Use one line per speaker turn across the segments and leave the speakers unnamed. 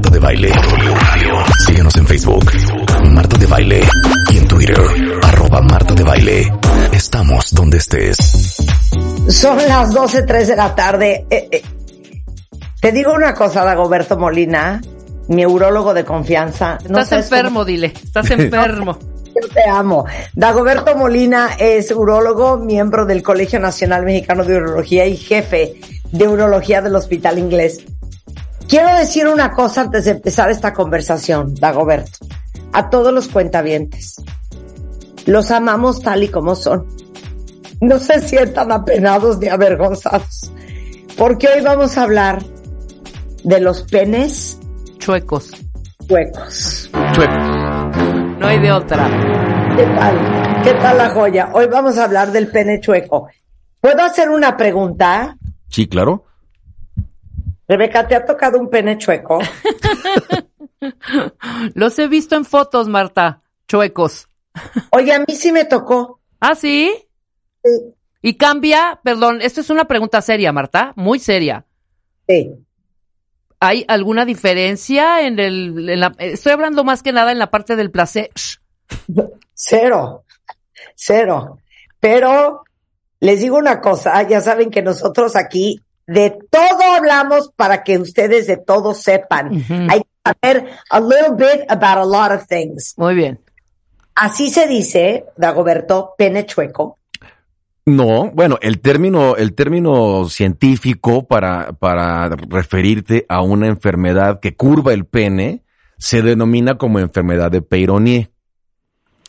Marta de Baile. Síguenos en Facebook, Marta de Baile. Y en Twitter, arroba Marta de Baile. Estamos donde estés.
Son las 12.03 de la tarde. Eh, eh, te digo una cosa, Dagoberto Molina, mi neurólogo de confianza.
No Estás enfermo, dile. Estás enfermo.
Yo te amo. Dagoberto Molina es urólogo, miembro del Colegio Nacional Mexicano de Urología y jefe de urología del Hospital Inglés. Quiero decir una cosa antes de empezar esta conversación, Dagoberto. A todos los cuentavientes. Los amamos tal y como son. No se sientan apenados ni avergonzados. Porque hoy vamos a hablar de los penes
chuecos.
Chuecos.
Chuecos. No hay de otra.
¿Qué tal? ¿Qué tal la joya? Hoy vamos a hablar del pene chueco. ¿Puedo hacer una pregunta?
Sí, claro.
Rebeca, ¿te ha tocado un pene chueco?
Los he visto en fotos, Marta. Chuecos.
Oye, a mí sí me tocó.
¿Ah, sí?
Sí.
Y cambia, perdón, esto es una pregunta seria, Marta, muy seria.
Sí.
¿Hay alguna diferencia en el, en la, estoy hablando más que nada en la parte del placer?
Cero, cero. Pero les digo una cosa, ya saben que nosotros aquí de todo hablamos para que ustedes de todo sepan. Hay que saber a little bit about a lot of things.
Muy bien.
Así se dice, Dagoberto, pene chueco.
No, bueno, el término, el término científico para, para referirte a una enfermedad que curva el pene se denomina como enfermedad de Peyronie.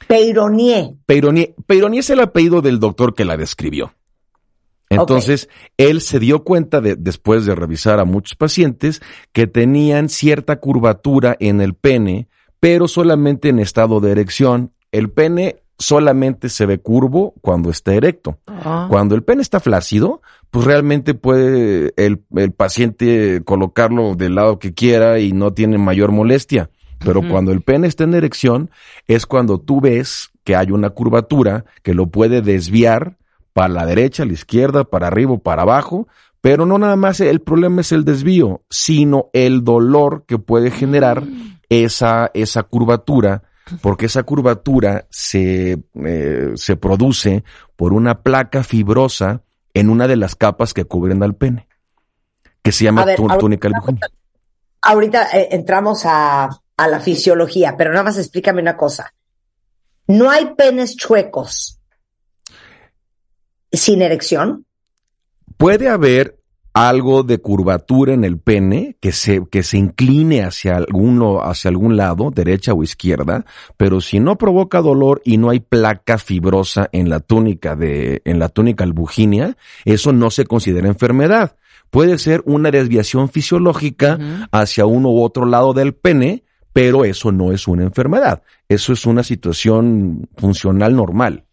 Peyronie.
Peyronie. Peyronie es el apellido del doctor que la describió. Entonces, él se dio cuenta de, después de revisar a muchos pacientes que tenían cierta curvatura en el pene, pero solamente en estado de erección. El pene solamente se ve curvo cuando está erecto. Ah. Cuando el pene está flácido, pues realmente puede el, el, paciente colocarlo del lado que quiera y no tiene mayor molestia. Pero cuando el pene está en erección, es cuando tú ves que hay una curvatura que lo puede desviar para la derecha, la izquierda, para arriba para abajo, pero no nada más el problema es el desvío, sino el dolor que puede generar mm. esa, esa curvatura porque esa curvatura se, eh, se produce por una placa fibrosa en una de las capas que cubren al pene, que se llama túnica
ahorita, ahorita eh, entramos a, a la fisiología, pero nada más explícame una cosa. ¿No hay penes chuecos sin erección?
Puede haber algo de curvatura en el pene que se, que se incline hacia alguno, hacia algún lado, derecha o izquierda, pero si no provoca dolor y no hay placa fibrosa en la túnica de, en la túnica albuginia, eso no se considera enfermedad. Puede ser una desviación fisiológica hacia uno u otro lado del pene, pero eso no es una enfermedad. Eso es una situación funcional normal.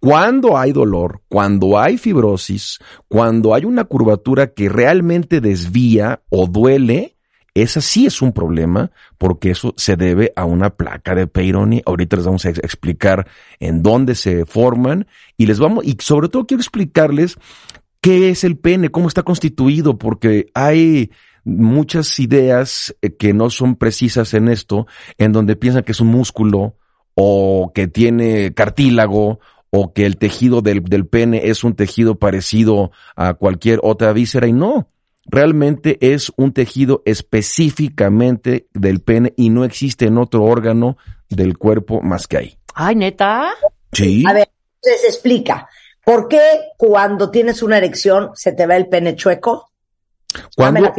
Cuando hay dolor, cuando hay fibrosis, cuando hay una curvatura que realmente desvía o duele, esa sí es un problema porque eso se debe a una placa de Peyronie. Ahorita les vamos a explicar en dónde se forman y les vamos, y sobre todo quiero explicarles qué es el pene, cómo está constituido, porque hay muchas ideas eh, que no son precisas en esto, en donde piensan que es un músculo o que tiene cartílago o que el tejido del, del pene es un tejido parecido a cualquier otra víscera y no. Realmente es un tejido específicamente del pene y no existe en otro órgano del cuerpo más que ahí.
Ay, neta.
Sí.
A ver, entonces explica. ¿Por qué cuando tienes una erección se te ve el pene chueco?
Cuando,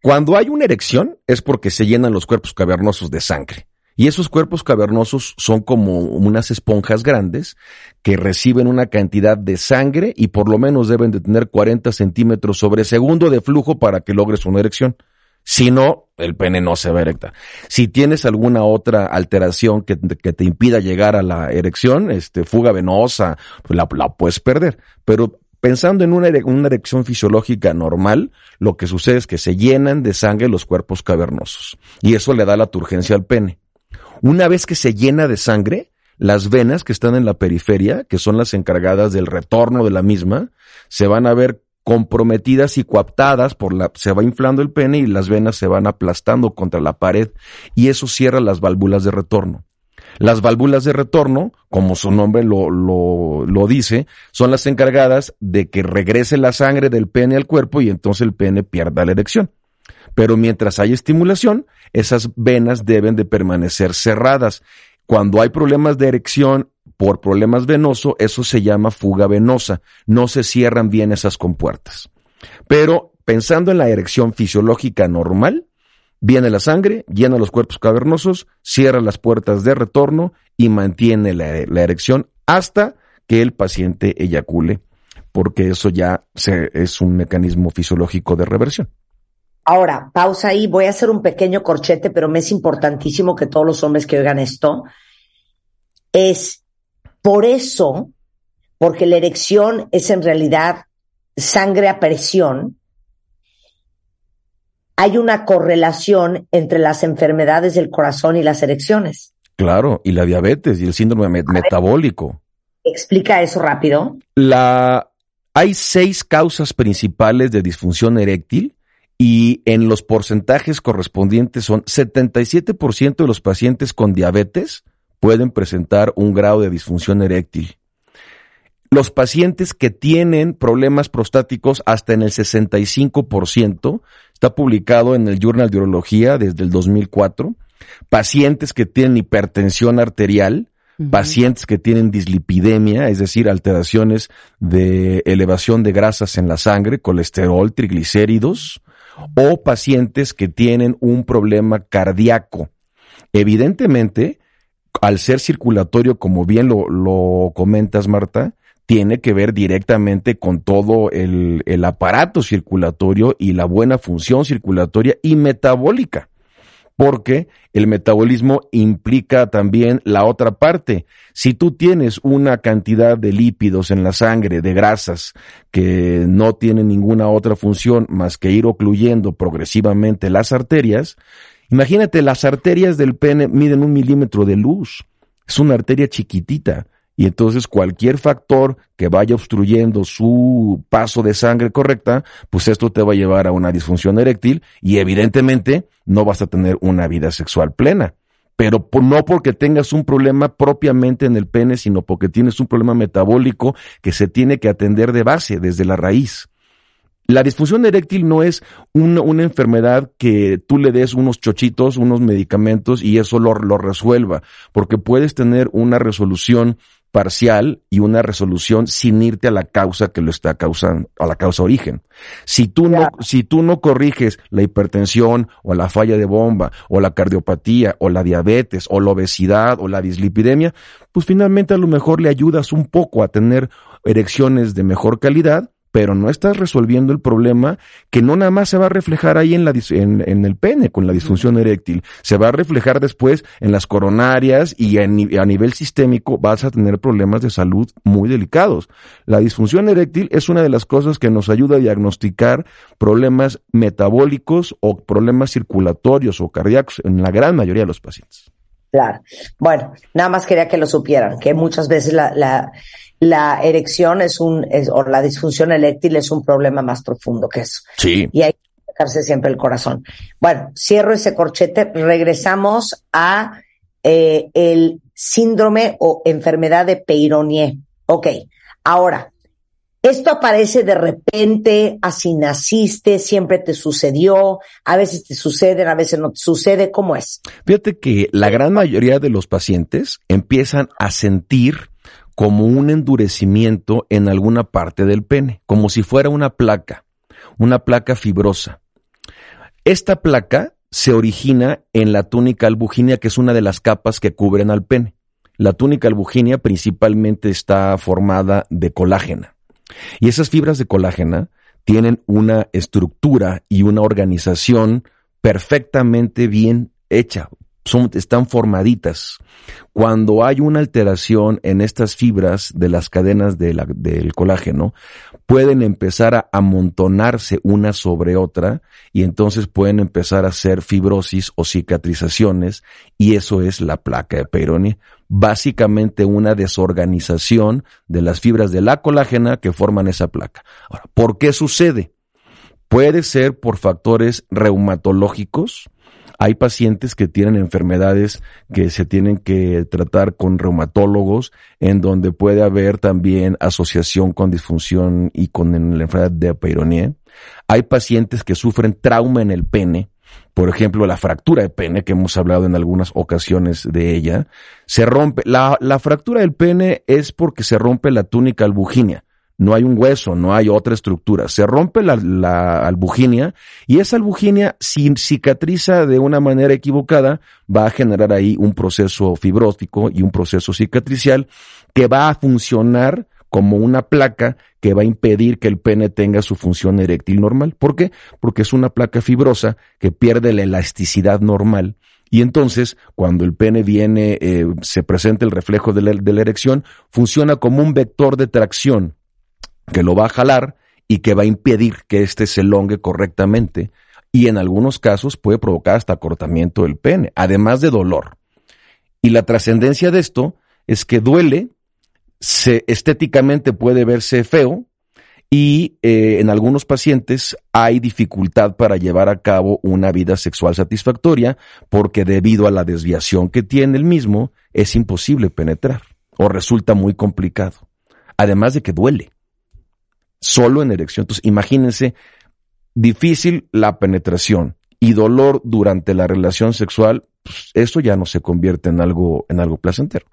cuando hay una erección es porque se llenan los cuerpos cavernosos de sangre. Y esos cuerpos cavernosos son como unas esponjas grandes que reciben una cantidad de sangre y por lo menos deben de tener 40 centímetros sobre segundo de flujo para que logres una erección. Si no, el pene no se va a erectar. Si tienes alguna otra alteración que, te impida llegar a la erección, este, fuga venosa, pues la, puedes perder. Pero pensando en una, una, erección fisiológica normal, lo que sucede es que se llenan de sangre los cuerpos cavernosos. Y eso le da la turgencia al pene. Una vez que se llena de sangre, las venas que están en la periferia, que son las encargadas del retorno de la misma, se van a ver comprometidas y coaptadas por la, se va inflando el pene y las venas se van aplastando contra la pared y eso cierra las válvulas de retorno. Las válvulas de retorno, como su nombre lo, lo, lo, dice, son las encargadas de que regrese la sangre del pene al cuerpo y entonces el pene pierda la erección. Pero mientras hay estimulación, esas venas deben de permanecer cerradas. Cuando hay problemas de erección por problemas venosos, eso se llama fuga venosa. No se cierran bien esas compuertas. Pero pensando en la erección fisiológica normal, viene la sangre, llena los cuerpos cavernosos, cierra las puertas de retorno y mantiene la, erección hasta que el paciente eyacule, porque eso ya es un mecanismo fisiológico de reversión.
Ahora, pausa ahí, voy a hacer un pequeño corchete, pero me es importantísimo que todos los hombres que oigan esto, es por eso, porque la erección es en realidad sangre a presión, hay una correlación entre las enfermedades del corazón y las erecciones.
Claro, y la diabetes y el síndrome metabólico.
Explica eso rápido.
La, hay seis causas principales de disfunción eréctil y en los porcentajes correspondientes son 77% de los pacientes con diabetes pueden presentar un grado de disfunción eréctil. Los pacientes que tienen problemas prostáticos hasta en el 65%, está publicado en el Journal de Urología desde el 2004, pacientes que tienen hipertensión arterial, pacientes que tienen dislipidemia, es decir, alteraciones de elevación de grasas en la sangre, colesterol, triglicéridos, o pacientes que tienen un problema cardíaco. Evidentemente, al ser circulatorio, como bien lo, comentas, Marta, tiene que ver directamente con todo el, el, aparato circulatorio y la buena función circulatoria y metabólica, porque el metabolismo implica también la otra parte. Si tú tienes una cantidad de lípidos en la sangre, de grasas, que no tienen ninguna otra función más que ir ocluyendo progresivamente las arterias, Imagínate, las arterias del pene miden un milímetro de luz. Es una arteria chiquitita. Y entonces cualquier factor que vaya obstruyendo su paso de sangre correcta, pues esto te va a llevar a una disfunción eréctil y evidentemente no vas a tener una vida sexual plena. Pero no porque tengas un problema propiamente en el pene, sino porque tienes un problema metabólico que se tiene que atender de base, desde la raíz. La disfunción eréctil no es una, enfermedad que tú le des unos chochitos, unos medicamentos y eso lo, lo resuelva, porque puedes tener una resolución parcial y una resolución sin irte a la causa que lo está causando, a la causa origen. Si tú no, si tú no corriges la hipertensión o la falla de bomba o la cardiopatía o la diabetes o la obesidad o la dislipidemia, pues finalmente a lo mejor le ayudas un poco a tener erecciones de mejor calidad, pero no estás resolviendo el problema que no nada más se va a reflejar ahí en, la, en, el pene con la disfunción eréctil, se va a reflejar después en las coronarias y a nivel sistémico vas a tener problemas de salud muy delicados. La disfunción eréctil es una de las cosas que nos ayuda a diagnosticar problemas metabólicos o problemas circulatorios o cardíacos en la gran mayoría de los pacientes.
Claro. Bueno, nada más quería que lo supieran, que muchas veces la, la, la erección es un, es, o la disfunción eréctil es un problema más profundo que eso.
Sí.
Y hay que sacarse siempre el corazón. Bueno, cierro ese corchete, regresamos a eh, el síndrome o enfermedad de Peyronie. Ok, ahora, esto aparece de repente, así naciste, siempre te sucedió, a veces te sucede, a veces no te sucede, ¿cómo es?
Fíjate que la gran mayoría de los pacientes empiezan a sentir como un endurecimiento en alguna parte del pene, como si fuera una placa, una placa fibrosa. Esta placa se origina en la túnica albuginia, que es una de las capas que cubren al pene. La túnica albuginia principalmente está formada de colágena. Y esas fibras de colágena tienen una estructura y una organización perfectamente bien hecha, son, están formaditas. Cuando hay una alteración en estas fibras de las cadenas de la- del colágeno, pueden empezar a amontonarse una sobre otra y entonces pueden empezar a hacer fibrosis o cicatrizaciones y eso es la placa de Peyronie. Básicamente una desorganización de las fibras de la colágena que forman esa placa. Ahora, ¿por qué sucede? Puede ser por factores reumatológicos. Hay pacientes que tienen enfermedades que se tienen que tratar con reumatólogos, en donde puede haber también asociación con disfunción y con la enfermedad de Peyronie. Hay pacientes que sufren trauma en el pene, por ejemplo, la fractura de pene, que hemos hablado en algunas ocasiones de ella, se rompe. La, la fractura del pene es porque se rompe la túnica albuginia. No hay un hueso, no hay otra estructura. Se rompe la, la albuginia y esa albuginia, si cicatriza de una manera equivocada, va a generar ahí un proceso fibrótico y un proceso cicatricial que va a funcionar como una placa que va a impedir que el pene tenga su función eréctil normal. ¿Por qué? Porque es una placa fibrosa que pierde la elasticidad normal y entonces, cuando el pene viene, eh, se presenta el reflejo de la, de la erección, funciona como un vector de tracción que lo va a jalar y que va a impedir que éste se elongue correctamente. Y en algunos casos puede provocar hasta acortamiento del pene, además de dolor. Y la trascendencia de esto es que duele, se, estéticamente puede verse feo, y eh, en algunos pacientes hay dificultad para llevar a cabo una vida sexual satisfactoria porque debido a la desviación que tiene el mismo es imposible penetrar o resulta muy complicado. Además de que duele. Solo en erección. Entonces imagínense, difícil la penetración y dolor durante la relación sexual, pues, eso ya no se convierte en algo, en algo placentero.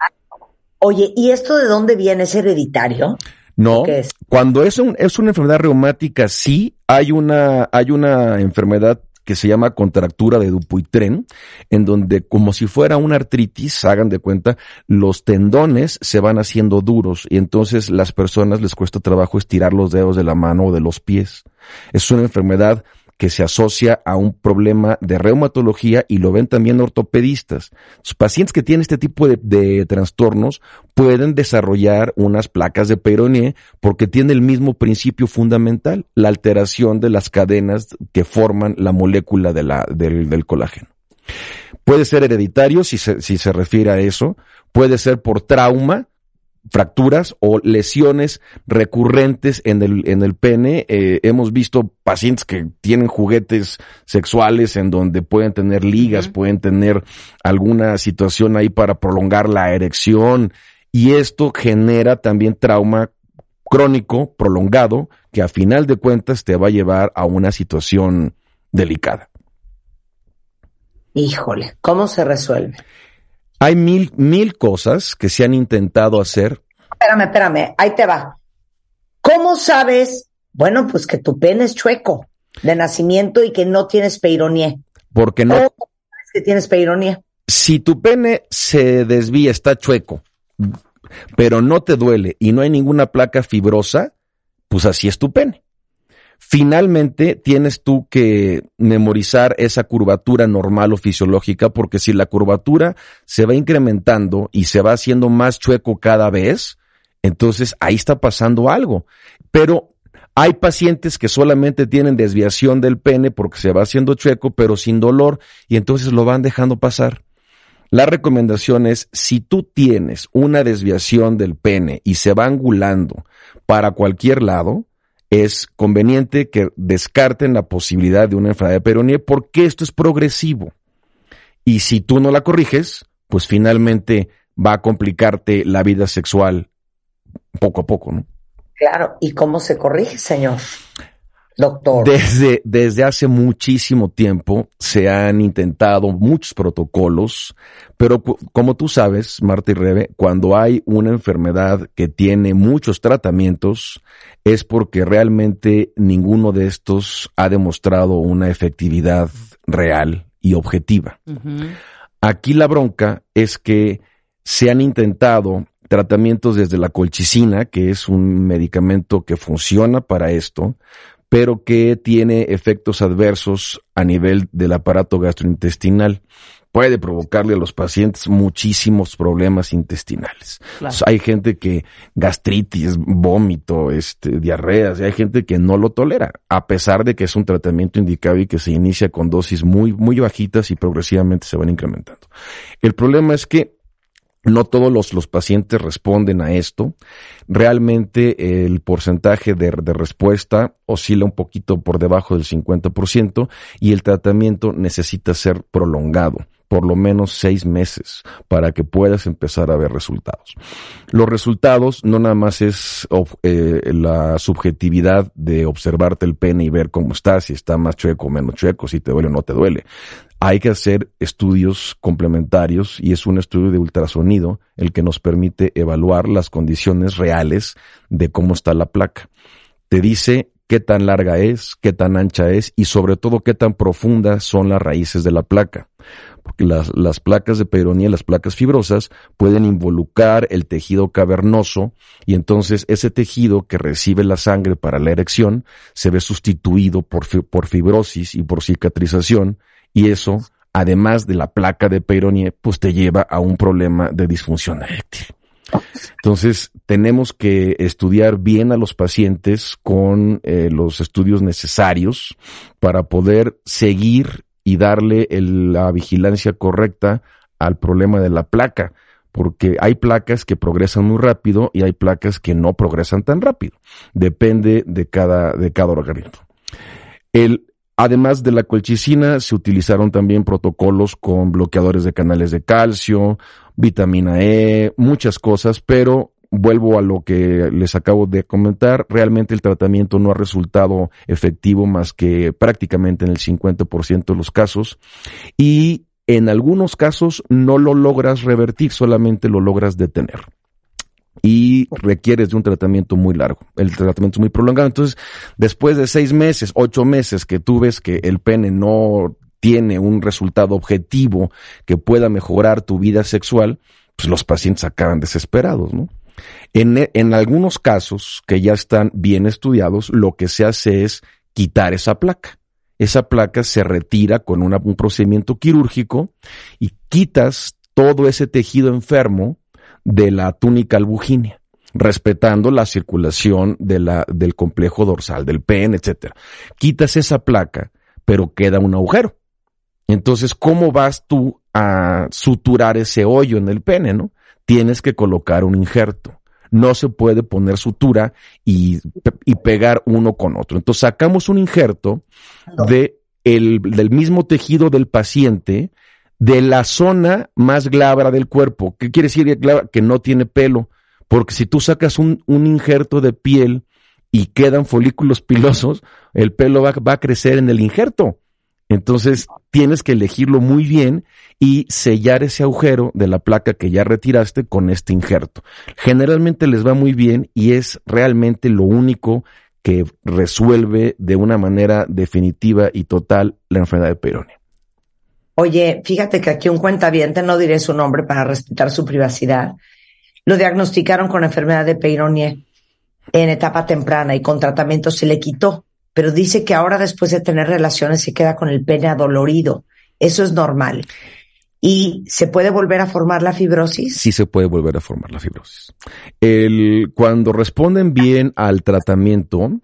Oye, ¿y esto de dónde viene? ¿Es hereditario?
No, cuando es, un- es una enfermedad reumática, sí, hay una, hay una enfermedad que se llama contractura de Dupuytren, en donde como si fuera una artritis, hagan de cuenta, los tendones se van haciendo duros y entonces las personas les cuesta trabajo estirar los dedos de la mano o de los pies. Es una enfermedad que se asocia a un problema de reumatología y lo ven también ortopedistas. Los pacientes que tienen este tipo de, de trastornos pueden desarrollar unas placas de Peyronie porque tiene el mismo principio fundamental, la alteración de las cadenas que forman la molécula de la, del, del colágeno. Puede ser hereditario si se, si se refiere a eso, puede ser por trauma, fracturas o lesiones recurrentes en el, en el pene. Eh, hemos visto pacientes que tienen juguetes sexuales en donde pueden tener ligas, pueden tener alguna situación ahí para prolongar la erección y esto genera también trauma crónico, prolongado, que a final de cuentas te va a llevar a una situación delicada.
Híjole, ¿cómo se resuelve?
Hay mil, mil cosas que se han intentado hacer
Espérame, espérame, ahí te va. ¿Cómo sabes? Bueno, pues que tu pene es chueco de nacimiento y que no tienes peironía.
porque no,
¿Cómo sabes que tienes peironía?
si tu pene se desvía, está chueco, pero no te duele y no hay ninguna placa fibrosa, pues así es tu pene. Finalmente tienes tú que memorizar esa curvatura normal o fisiológica porque si la curvatura se va incrementando y se va haciendo más chueco cada vez, entonces ahí está pasando algo. Pero hay pacientes que solamente tienen desviación del pene porque se va haciendo chueco, pero sin dolor, y entonces lo van dejando pasar. La recomendación es, si tú tienes una desviación del pene y se va angulando para cualquier lado, es conveniente que descarten la posibilidad de una enfermedad de Peyronie porque esto es progresivo. Y si tú no la corriges, pues finalmente va a complicarte la vida sexual poco a poco, ¿no?
Claro, ¿y cómo se corrige, señor? Doctor.
Desde, desde hace muchísimo tiempo se han intentado muchos protocolos, pero como tú sabes, Marta y Rebe, cuando hay una enfermedad que tiene muchos tratamientos, es porque realmente ninguno de estos ha demostrado una efectividad real y objetiva. Aquí la bronca es que se han intentado tratamientos desde la colchicina, que es un medicamento que funciona para esto, pero que tiene efectos adversos a nivel del aparato gastrointestinal, puede provocarle a los pacientes muchísimos problemas intestinales. hay gente que gastritis, vómito, este, diarreas, y hay gente que no lo tolera, a pesar de que es un tratamiento indicado y que se inicia con dosis muy, muy bajitas y progresivamente se van incrementando. El problema es que no todos los, los, pacientes responden a esto. Realmente el porcentaje de, de, respuesta oscila un poquito por debajo del 50% y el tratamiento necesita ser prolongado por lo menos seis meses para que puedas empezar a ver resultados. Los resultados no nada más es eh, la subjetividad de observarte el pene y ver cómo está, si está más chueco o menos chueco, si te duele o no te duele. Hay que hacer estudios complementarios y es un estudio de ultrasonido el que nos permite evaluar las condiciones reales de cómo está la placa. Te dice qué tan larga es, qué tan ancha es y sobre todo qué tan profundas son las raíces de la placa porque las, las placas de Peyronie, las placas fibrosas, pueden involucrar el tejido cavernoso y entonces ese tejido que recibe la sangre para la erección se ve sustituido por, por fibrosis y por cicatrización y eso, además de la placa de Peyronie, pues te lleva a un problema de disfunción eréctil. Entonces, tenemos que estudiar bien a los pacientes con eh, los estudios necesarios para poder seguir y darle la vigilancia correcta al problema de la placa, porque hay placas que progresan muy rápido y hay placas que no progresan tan rápido. Depende de cada, de cada organismo. El, además de la colchicina, se utilizaron también protocolos con bloqueadores de canales de calcio, vitamina E, muchas cosas, pero vuelvo a lo que les acabo de comentar, realmente el tratamiento no ha resultado efectivo más que prácticamente en el 50% de los casos y en algunos casos no lo logras revertir, solamente lo logras detener y requieres de un tratamiento muy largo. El tratamiento es muy prolongado. Entonces, después de seis meses, ocho meses que tú ves que el pene no tiene un resultado objetivo que pueda mejorar tu vida sexual, pues los pacientes acaban desesperados, ¿no? En, en algunos casos que ya están bien estudiados, lo que se hace es quitar esa placa. Esa placa se retira con un procedimiento quirúrgico y quitas todo ese tejido enfermo de la túnica albugínea, respetando la circulación de la, del complejo dorsal del pene, etc. Quitas esa placa, pero queda un agujero. Entonces, ¿cómo vas tú a suturar ese hoyo en el pene, no? tienes que colocar un injerto. No se puede poner sutura y, y pegar uno con otro. Entonces sacamos un injerto de el, del mismo tejido del paciente de la zona más glabra del cuerpo. ¿Qué quiere decir que no tiene pelo? Porque si tú sacas un, un injerto de piel y quedan folículos pilosos, el pelo va, va, a crecer en el injerto. Entonces tienes que elegirlo muy bien y sellar ese agujero de la placa que ya retiraste con este injerto. Generalmente les va muy bien y es realmente lo único que resuelve de una manera definitiva y total la enfermedad de Peyronie.
Oye, fíjate que aquí un cuentaviente, no diré su nombre para respetar su privacidad, lo diagnosticaron con enfermedad de Peyronie en etapa temprana y con tratamiento se le quitó pero dice que ahora después de tener relaciones se queda con el pene adolorido. Eso es normal. ¿Y se puede volver a formar la fibrosis?
Sí se puede volver a formar la fibrosis. Cuando responden bien al tratamiento,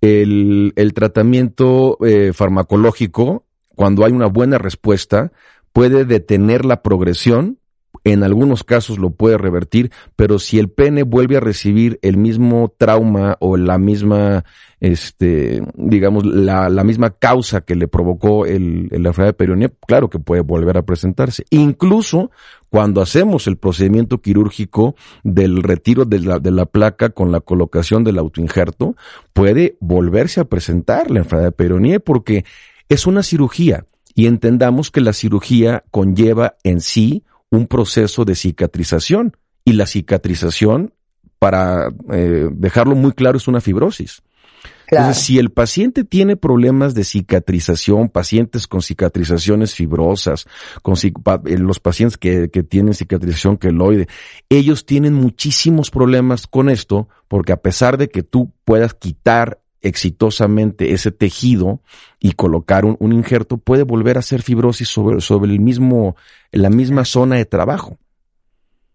el, el tratamiento eh, farmacológico, cuando hay una buena respuesta, puede detener la progresión en algunos casos lo puede revertir, pero si el pene vuelve a recibir el mismo trauma o la misma, este, digamos, la, la misma causa que le provocó el, la enfermedad de perionía, claro que puede volver a presentarse. Incluso cuando hacemos el procedimiento quirúrgico del retiro de la, de la placa con la colocación del autoinjerto, puede volverse a presentar la enfermedad de perionía porque es una cirugía y entendamos que la cirugía conlleva en sí un proceso de cicatrización y la cicatrización, para eh, dejarlo muy claro, es una fibrosis. Entonces, si el paciente tiene problemas de cicatrización, pacientes con cicatrizaciones fibrosas, con eh, los pacientes que, que tienen cicatrización queloide, ellos tienen muchísimos problemas con esto, porque a pesar de que tú puedas quitar exitosamente ese tejido y colocar un, injerto, puede volver a ser fibrosis sobre, sobre el mismo, la misma zona de trabajo.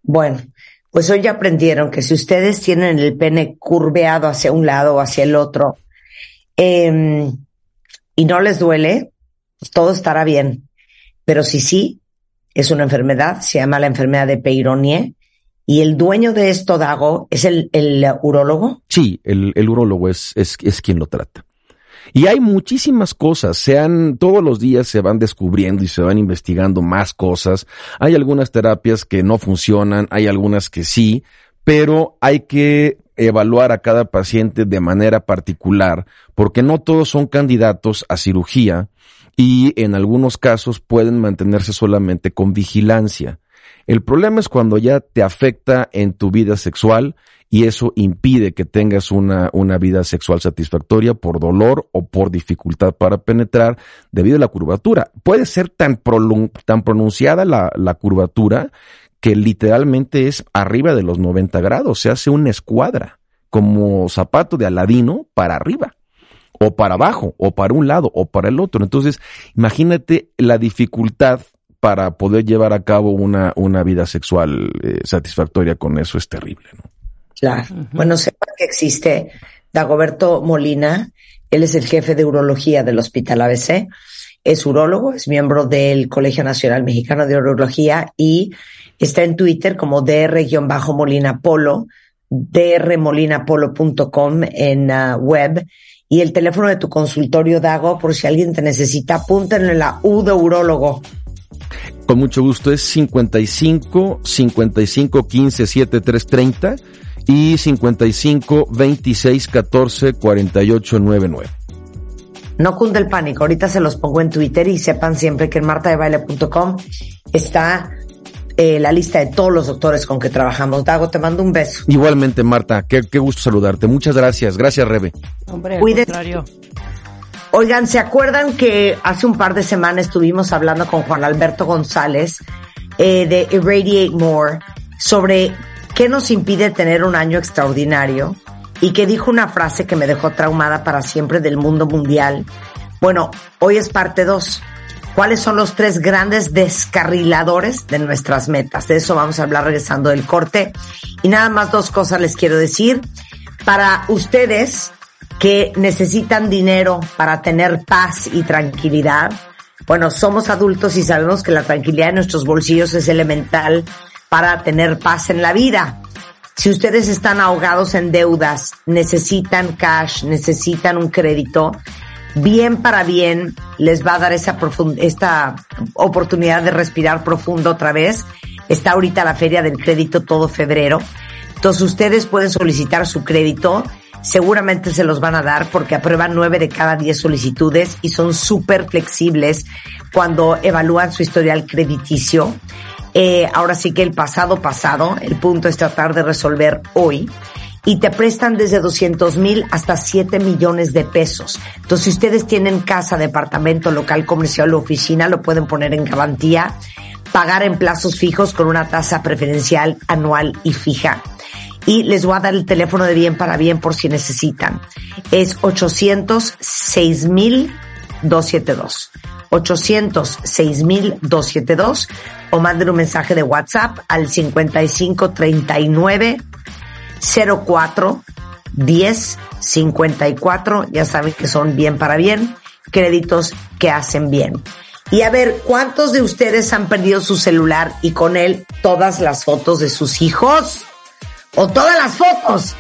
Bueno, pues hoy ya aprendieron que si ustedes tienen el pene curveado hacia un lado o hacia el otro eh, y no les duele, pues todo estará bien. Pero si sí, es una enfermedad, se llama la enfermedad de Peyronie. Y el dueño de esto, Dago, es el, el urólogo.
Sí, el, el urólogo es, es, es quien lo trata. Y hay muchísimas cosas, sean, todos los días se van descubriendo y se van investigando más cosas. Hay algunas terapias que no funcionan, hay algunas que sí, pero hay que evaluar a cada paciente de manera particular, porque no todos son candidatos a cirugía y en algunos casos pueden mantenerse solamente con vigilancia. El problema es cuando ya te afecta en tu vida sexual y eso impide que tengas una, una vida sexual satisfactoria por dolor o por dificultad para penetrar debido a la curvatura. Puede ser tan, tan pronunciada la, la curvatura que literalmente es arriba de los 90 grados, se hace una escuadra, como zapato de aladino para arriba, o para abajo, o para un lado, o para el otro. Entonces, imagínate la dificultad para poder llevar a cabo una, una vida sexual eh, satisfactoria con eso es terrible, ¿no?
Claro. Uh -huh. Bueno, sepa que existe Dagoberto Molina, él es el jefe de urología del Hospital ABC, es urólogo, es miembro del Colegio Nacional Mexicano de Urología y está en Twitter como dr-molina polo, drmolinapolo.com en uh, web y el teléfono de tu consultorio Dago por si alguien te necesita, apúntenle la U de urólogo.
Con mucho gusto es 55 55 15 73 30 y 55 26 14 48 99.
No cunde el pánico, ahorita se los pongo en Twitter y sepan siempre que en martadebaile.com está eh, la lista de todos los doctores con que trabajamos. Dago, te mando un beso.
Igualmente, Marta, qué, qué gusto saludarte. Muchas gracias. Gracias, Rebe.
Hombre, al contrario.
Oigan, ¿se acuerdan que hace un par de semanas estuvimos hablando con Juan Alberto González eh, de Irradiate More sobre qué nos impide tener un año extraordinario? Y que dijo una frase que me dejó traumada para siempre del mundo mundial. Bueno, hoy es parte 2. ¿Cuáles son los tres grandes descarriladores de nuestras metas? De eso vamos a hablar regresando del corte. Y nada más dos cosas les quiero decir. Para ustedes que necesitan dinero para tener paz y tranquilidad, bueno, somos adultos y sabemos que la tranquilidad de nuestros bolsillos es elemental para tener paz en la vida. Si ustedes están ahogados en deudas, necesitan cash, necesitan un crédito, bien para bien les va a dar esa esta oportunidad de respirar profundo otra vez. Está ahorita la feria del crédito todo febrero. Entonces ustedes pueden solicitar su crédito. Seguramente se los van a dar porque aprueban nueve de cada diez solicitudes y son súper flexibles cuando evalúan su historial crediticio. Eh, ahora sí que el pasado pasado, el punto es tratar de resolver hoy y te prestan desde 200 mil hasta 7 millones de pesos. Entonces, si ustedes tienen casa, departamento, local comercial o oficina, lo pueden poner en garantía, pagar en plazos fijos con una tasa preferencial anual y fija. Y les voy a dar el teléfono de bien para bien por si necesitan. Es 806 mil 272. 806-272 o manden un mensaje de WhatsApp al 5539 04 10 54. Ya saben que son bien para bien, créditos que hacen bien. Y a ver, ¿cuántos de ustedes han perdido su celular y con él todas las fotos de sus hijos? ¿O todas las fotos?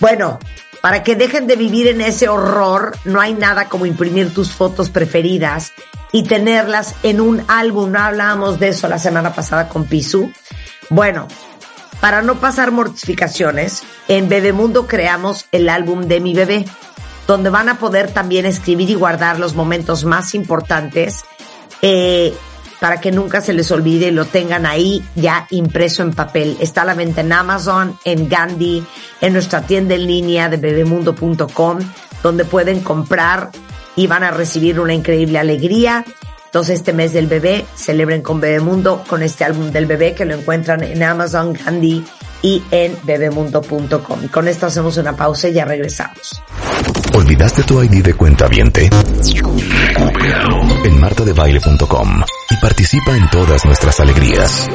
Bueno, para que dejen de vivir en ese horror, no hay nada como imprimir tus fotos preferidas y tenerlas en un álbum. No hablábamos de eso la semana pasada con Pisu. Bueno, para no pasar mortificaciones, en Bebemundo creamos el álbum de mi bebé, donde van a poder también escribir y guardar los momentos más importantes eh, para que nunca se les olvide y lo tengan ahí ya impreso en papel. Está a la venta en Amazon, en Gandhi, en nuestra tienda en línea de bebemundo.com, donde pueden comprar y van a recibir una increíble alegría. Entonces este mes del bebé celebren con Bebemundo con este álbum del bebé que lo encuentran en Amazon, Gandhi y en bebemundo.com. Con esto hacemos una pausa y ya regresamos.
¿Olvidaste tu ID de cuenta viente? En martadebaile.com y participa en todas nuestras alegrías.